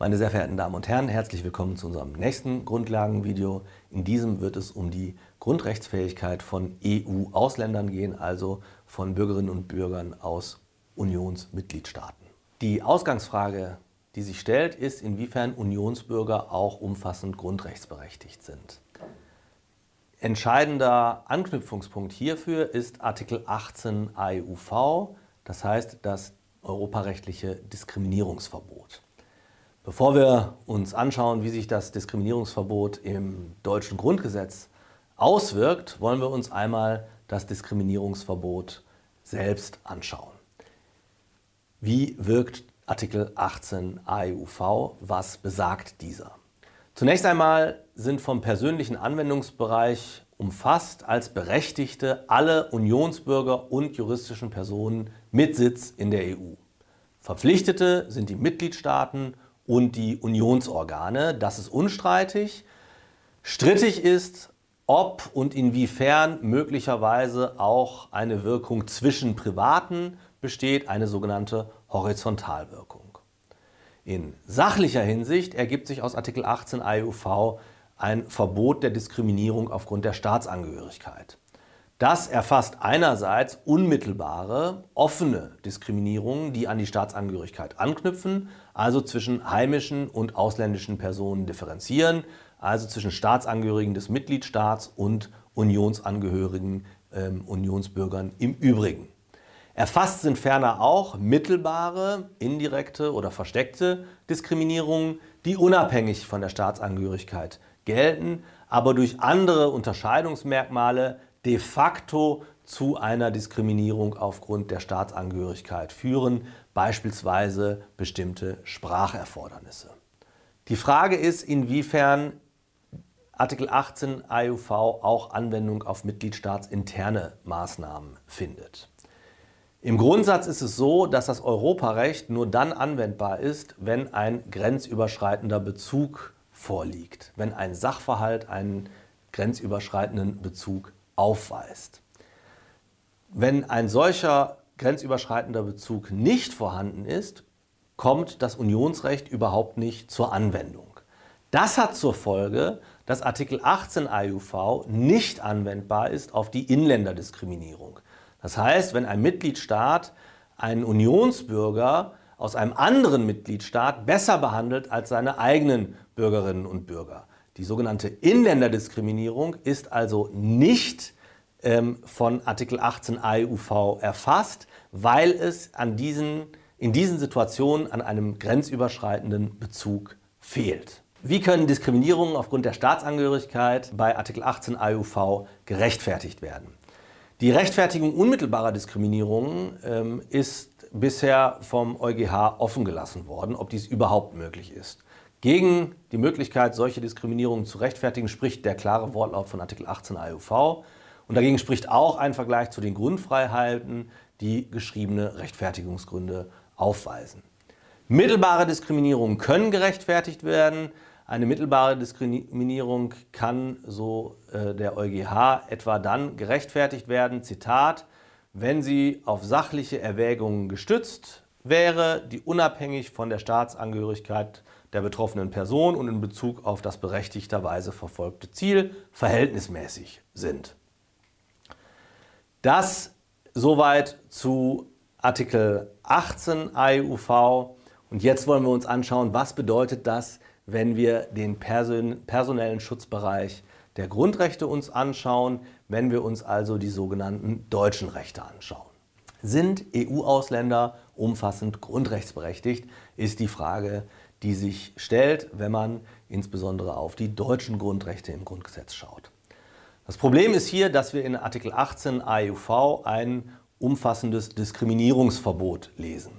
Meine sehr verehrten Damen und Herren, herzlich willkommen zu unserem nächsten Grundlagenvideo. In diesem wird es um die Grundrechtsfähigkeit von EU-Ausländern gehen, also von Bürgerinnen und Bürgern aus Unionsmitgliedstaaten. Die Ausgangsfrage, die sich stellt, ist, inwiefern Unionsbürger auch umfassend grundrechtsberechtigt sind. Entscheidender Anknüpfungspunkt hierfür ist Artikel 18 AEUV, das heißt das europarechtliche Diskriminierungsverbot. Bevor wir uns anschauen, wie sich das Diskriminierungsverbot im deutschen Grundgesetz auswirkt, wollen wir uns einmal das Diskriminierungsverbot selbst anschauen. Wie wirkt Artikel 18 AEUV? Was besagt dieser? Zunächst einmal sind vom persönlichen Anwendungsbereich umfasst als Berechtigte alle Unionsbürger und juristischen Personen mit Sitz in der EU. Verpflichtete sind die Mitgliedstaaten und die Unionsorgane. Das ist unstreitig. Strittig ist, ob und inwiefern möglicherweise auch eine Wirkung zwischen Privaten besteht, eine sogenannte Horizontalwirkung. In sachlicher Hinsicht ergibt sich aus Artikel 18 AEUV ein Verbot der Diskriminierung aufgrund der Staatsangehörigkeit. Das erfasst einerseits unmittelbare, offene Diskriminierungen, die an die Staatsangehörigkeit anknüpfen, also zwischen heimischen und ausländischen Personen differenzieren, also zwischen Staatsangehörigen des Mitgliedstaats und Unionsangehörigen, äh, Unionsbürgern im Übrigen. Erfasst sind ferner auch mittelbare, indirekte oder versteckte Diskriminierungen, die unabhängig von der Staatsangehörigkeit gelten, aber durch andere Unterscheidungsmerkmale de facto zu einer Diskriminierung aufgrund der Staatsangehörigkeit führen, beispielsweise bestimmte Spracherfordernisse. Die Frage ist, inwiefern Artikel 18 AUV auch Anwendung auf mitgliedstaatsinterne Maßnahmen findet. Im Grundsatz ist es so, dass das Europarecht nur dann anwendbar ist, wenn ein grenzüberschreitender Bezug vorliegt, wenn ein Sachverhalt einen grenzüberschreitenden Bezug aufweist. Wenn ein solcher grenzüberschreitender Bezug nicht vorhanden ist, kommt das Unionsrecht überhaupt nicht zur Anwendung. Das hat zur Folge, dass Artikel 18 AUV nicht anwendbar ist auf die Inländerdiskriminierung. Das heißt, wenn ein Mitgliedstaat einen Unionsbürger aus einem anderen Mitgliedstaat besser behandelt als seine eigenen Bürgerinnen und Bürger. Die sogenannte Inländerdiskriminierung ist also nicht ähm, von Artikel 18 AEUV erfasst, weil es an diesen, in diesen Situationen an einem grenzüberschreitenden Bezug fehlt. Wie können Diskriminierungen aufgrund der Staatsangehörigkeit bei Artikel 18 AEUV gerechtfertigt werden? Die Rechtfertigung unmittelbarer Diskriminierungen ähm, ist bisher vom EuGH offen gelassen worden, ob dies überhaupt möglich ist. Gegen die Möglichkeit, solche Diskriminierungen zu rechtfertigen, spricht der klare Wortlaut von Artikel 18 AUV. Und dagegen spricht auch ein Vergleich zu den Grundfreiheiten, die geschriebene Rechtfertigungsgründe aufweisen. Mittelbare Diskriminierungen können gerechtfertigt werden. Eine mittelbare Diskriminierung kann, so äh, der EuGH, etwa dann gerechtfertigt werden, Zitat, wenn sie auf sachliche Erwägungen gestützt wäre, die unabhängig von der Staatsangehörigkeit der betroffenen Person und in Bezug auf das berechtigterweise verfolgte Ziel verhältnismäßig sind. Das soweit zu Artikel 18 AEUV. Und jetzt wollen wir uns anschauen, was bedeutet das, wenn wir den person personellen Schutzbereich der Grundrechte uns anschauen, wenn wir uns also die sogenannten deutschen Rechte anschauen. Sind EU-Ausländer umfassend grundrechtsberechtigt, ist die Frage, die sich stellt, wenn man insbesondere auf die deutschen Grundrechte im Grundgesetz schaut. Das Problem ist hier, dass wir in Artikel 18 AEUV ein umfassendes Diskriminierungsverbot lesen.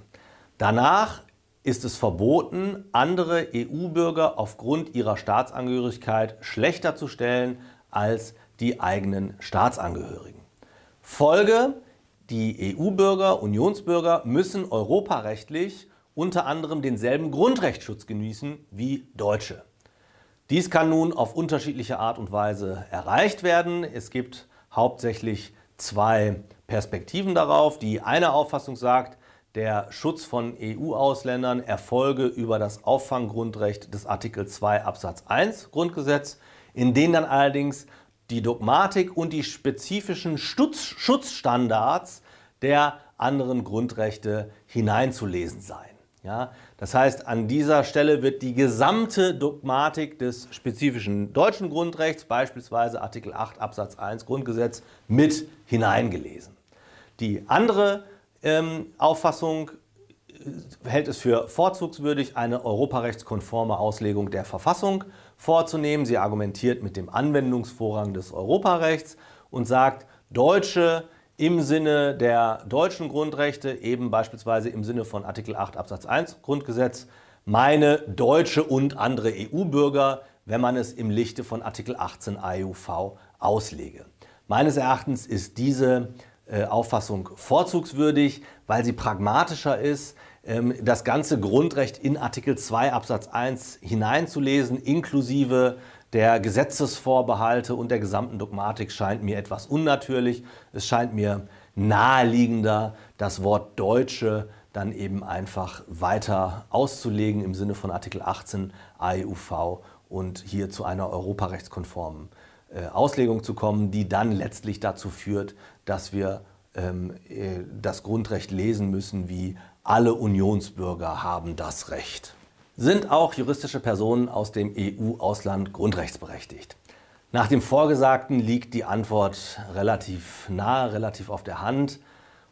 Danach ist es verboten, andere EU-Bürger aufgrund ihrer Staatsangehörigkeit schlechter zu stellen als die eigenen Staatsangehörigen. Folge, die EU-Bürger, Unionsbürger müssen europarechtlich unter anderem denselben Grundrechtsschutz genießen wie Deutsche. Dies kann nun auf unterschiedliche Art und Weise erreicht werden. Es gibt hauptsächlich zwei Perspektiven darauf. Die eine Auffassung sagt, der Schutz von EU-Ausländern erfolge über das Auffanggrundrecht des Artikel 2 Absatz 1 Grundgesetz, in denen dann allerdings die Dogmatik und die spezifischen Schutzstandards der anderen Grundrechte hineinzulesen seien. Ja, das heißt, an dieser Stelle wird die gesamte Dogmatik des spezifischen deutschen Grundrechts, beispielsweise Artikel 8 Absatz 1 Grundgesetz, mit hineingelesen. Die andere ähm, Auffassung äh, hält es für vorzugswürdig, eine europarechtskonforme Auslegung der Verfassung vorzunehmen. Sie argumentiert mit dem Anwendungsvorrang des Europarechts und sagt, Deutsche im Sinne der deutschen Grundrechte, eben beispielsweise im Sinne von Artikel 8 Absatz 1 Grundgesetz, meine deutsche und andere EU-Bürger, wenn man es im Lichte von Artikel 18 AEUV auslege. Meines Erachtens ist diese äh, Auffassung vorzugswürdig, weil sie pragmatischer ist, ähm, das ganze Grundrecht in Artikel 2 Absatz 1 hineinzulesen, inklusive der Gesetzesvorbehalte und der gesamten Dogmatik scheint mir etwas unnatürlich. Es scheint mir naheliegender, das Wort Deutsche dann eben einfach weiter auszulegen im Sinne von Artikel 18 AEUV und hier zu einer europarechtskonformen äh, Auslegung zu kommen, die dann letztlich dazu führt, dass wir ähm, äh, das Grundrecht lesen müssen wie alle Unionsbürger haben das Recht sind auch juristische Personen aus dem EU-Ausland grundrechtsberechtigt? Nach dem Vorgesagten liegt die Antwort relativ nahe, relativ auf der Hand.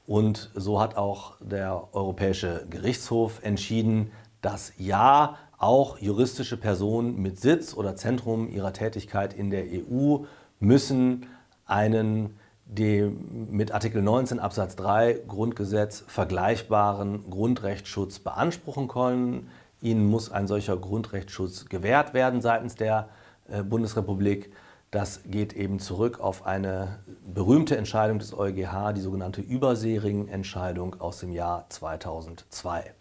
Und so hat auch der Europäische Gerichtshof entschieden, dass ja, auch juristische Personen mit Sitz oder Zentrum ihrer Tätigkeit in der EU müssen einen dem mit Artikel 19 Absatz 3 Grundgesetz vergleichbaren Grundrechtsschutz beanspruchen können. Ihnen muss ein solcher Grundrechtsschutz gewährt werden seitens der äh, Bundesrepublik. Das geht eben zurück auf eine berühmte Entscheidung des EuGH, die sogenannte Überseering-Entscheidung aus dem Jahr 2002.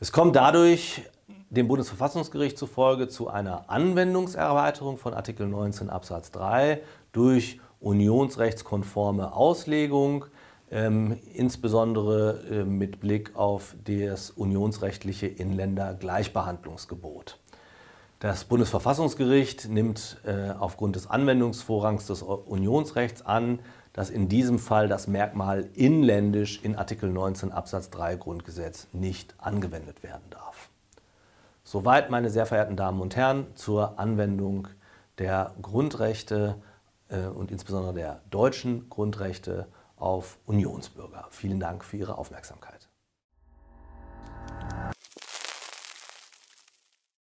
Es kommt dadurch dem Bundesverfassungsgericht zufolge zu einer Anwendungserweiterung von Artikel 19 Absatz 3 durch unionsrechtskonforme Auslegung ähm, insbesondere äh, mit Blick auf das unionsrechtliche Inländergleichbehandlungsgebot. Das Bundesverfassungsgericht nimmt äh, aufgrund des Anwendungsvorrangs des Unionsrechts an, dass in diesem Fall das Merkmal inländisch in Artikel 19 Absatz 3 Grundgesetz nicht angewendet werden darf. Soweit, meine sehr verehrten Damen und Herren, zur Anwendung der Grundrechte äh, und insbesondere der deutschen Grundrechte auf Unionsbürger. Vielen Dank für Ihre Aufmerksamkeit.